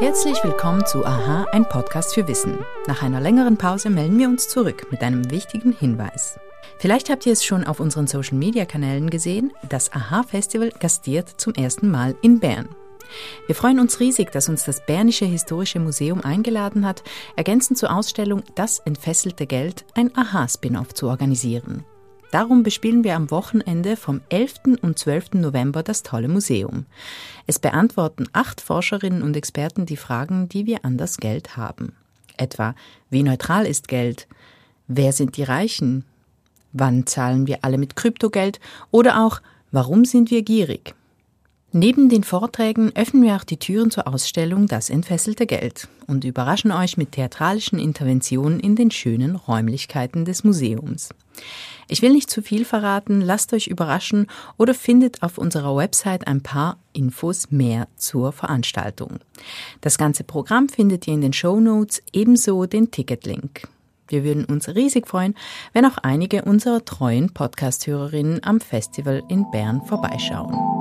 Herzlich willkommen zu Aha, ein Podcast für Wissen. Nach einer längeren Pause melden wir uns zurück mit einem wichtigen Hinweis. Vielleicht habt ihr es schon auf unseren Social-Media-Kanälen gesehen, das Aha-Festival gastiert zum ersten Mal in Bern. Wir freuen uns riesig, dass uns das Bernische Historische Museum eingeladen hat, ergänzend zur Ausstellung Das entfesselte Geld ein Aha-Spin-off zu organisieren. Darum bespielen wir am Wochenende vom 11. und 12. November das tolle Museum. Es beantworten acht Forscherinnen und Experten die Fragen, die wir an das Geld haben. Etwa, wie neutral ist Geld? Wer sind die Reichen? Wann zahlen wir alle mit Kryptogeld? Oder auch, warum sind wir gierig? Neben den Vorträgen öffnen wir auch die Türen zur Ausstellung Das entfesselte Geld und überraschen euch mit theatralischen Interventionen in den schönen Räumlichkeiten des Museums. Ich will nicht zu viel verraten, lasst euch überraschen oder findet auf unserer Website ein paar Infos mehr zur Veranstaltung. Das ganze Programm findet ihr in den Show Notes, ebenso den Ticketlink. Wir würden uns riesig freuen, wenn auch einige unserer treuen Podcast-Hörerinnen am Festival in Bern vorbeischauen.